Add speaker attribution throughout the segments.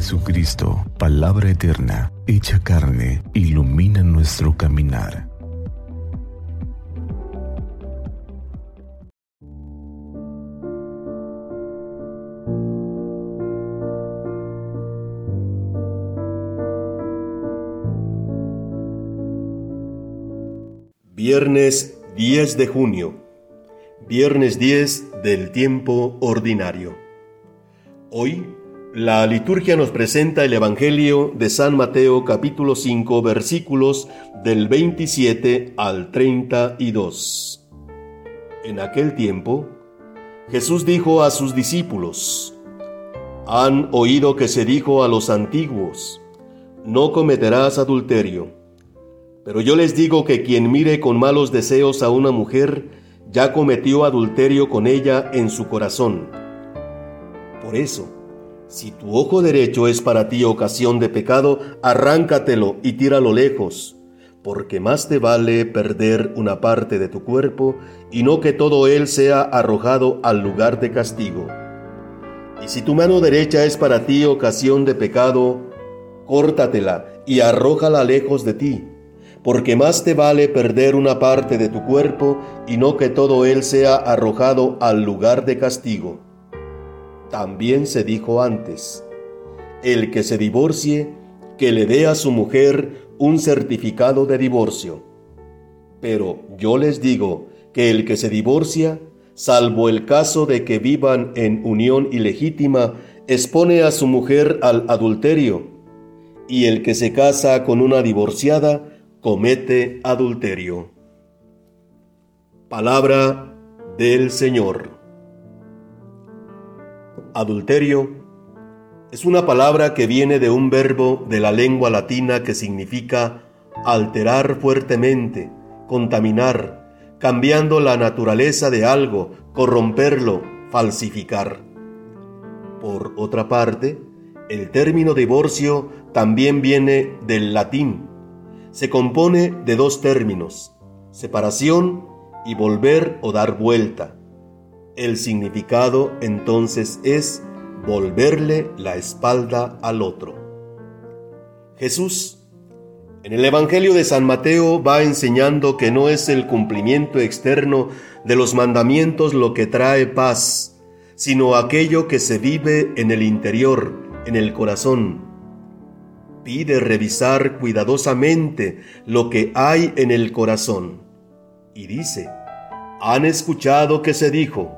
Speaker 1: Jesucristo, palabra eterna, hecha carne, ilumina nuestro caminar.
Speaker 2: Viernes 10 de junio. Viernes 10 del tiempo ordinario. Hoy la liturgia nos presenta el Evangelio de San Mateo capítulo 5 versículos del 27 al 32. En aquel tiempo, Jesús dijo a sus discípulos, Han oído que se dijo a los antiguos, No cometerás adulterio. Pero yo les digo que quien mire con malos deseos a una mujer, ya cometió adulterio con ella en su corazón. Por eso, si tu ojo derecho es para ti ocasión de pecado, arráncatelo y tíralo lejos, porque más te vale perder una parte de tu cuerpo y no que todo él sea arrojado al lugar de castigo. Y si tu mano derecha es para ti ocasión de pecado, córtatela y arrójala lejos de ti, porque más te vale perder una parte de tu cuerpo y no que todo él sea arrojado al lugar de castigo. También se dijo antes, el que se divorcie, que le dé a su mujer un certificado de divorcio. Pero yo les digo que el que se divorcia, salvo el caso de que vivan en unión ilegítima, expone a su mujer al adulterio, y el que se casa con una divorciada comete adulterio. Palabra del Señor. Adulterio es una palabra que viene de un verbo de la lengua latina que significa alterar fuertemente, contaminar, cambiando la naturaleza de algo, corromperlo, falsificar. Por otra parte, el término divorcio también viene del latín. Se compone de dos términos, separación y volver o dar vuelta. El significado entonces es volverle la espalda al otro. Jesús, en el Evangelio de San Mateo, va enseñando que no es el cumplimiento externo de los mandamientos lo que trae paz, sino aquello que se vive en el interior, en el corazón. Pide revisar cuidadosamente lo que hay en el corazón. Y dice, han escuchado que se dijo,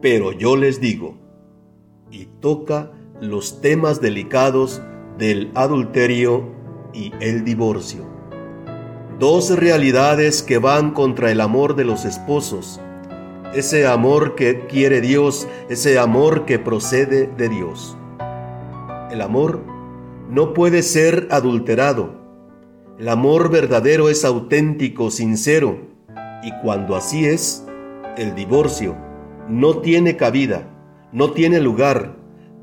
Speaker 2: pero yo les digo, y toca los temas delicados del adulterio y el divorcio. Dos realidades que van contra el amor de los esposos, ese amor que quiere Dios, ese amor que procede de Dios. El amor no puede ser adulterado. El amor verdadero es auténtico, sincero, y cuando así es, el divorcio no tiene cabida, no tiene lugar,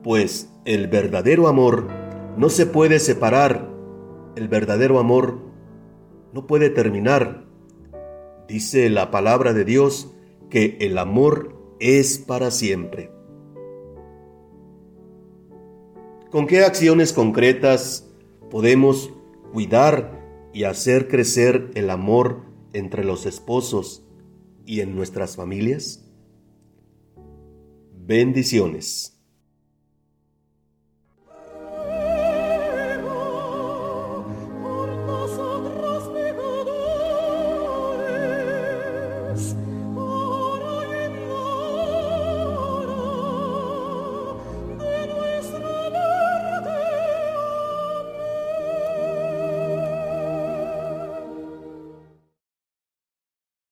Speaker 2: pues el verdadero amor no se puede separar, el verdadero amor no puede terminar. Dice la palabra de Dios que el amor es para siempre. ¿Con qué acciones concretas podemos cuidar y hacer crecer el amor entre los esposos y en nuestras familias? Bendiciones.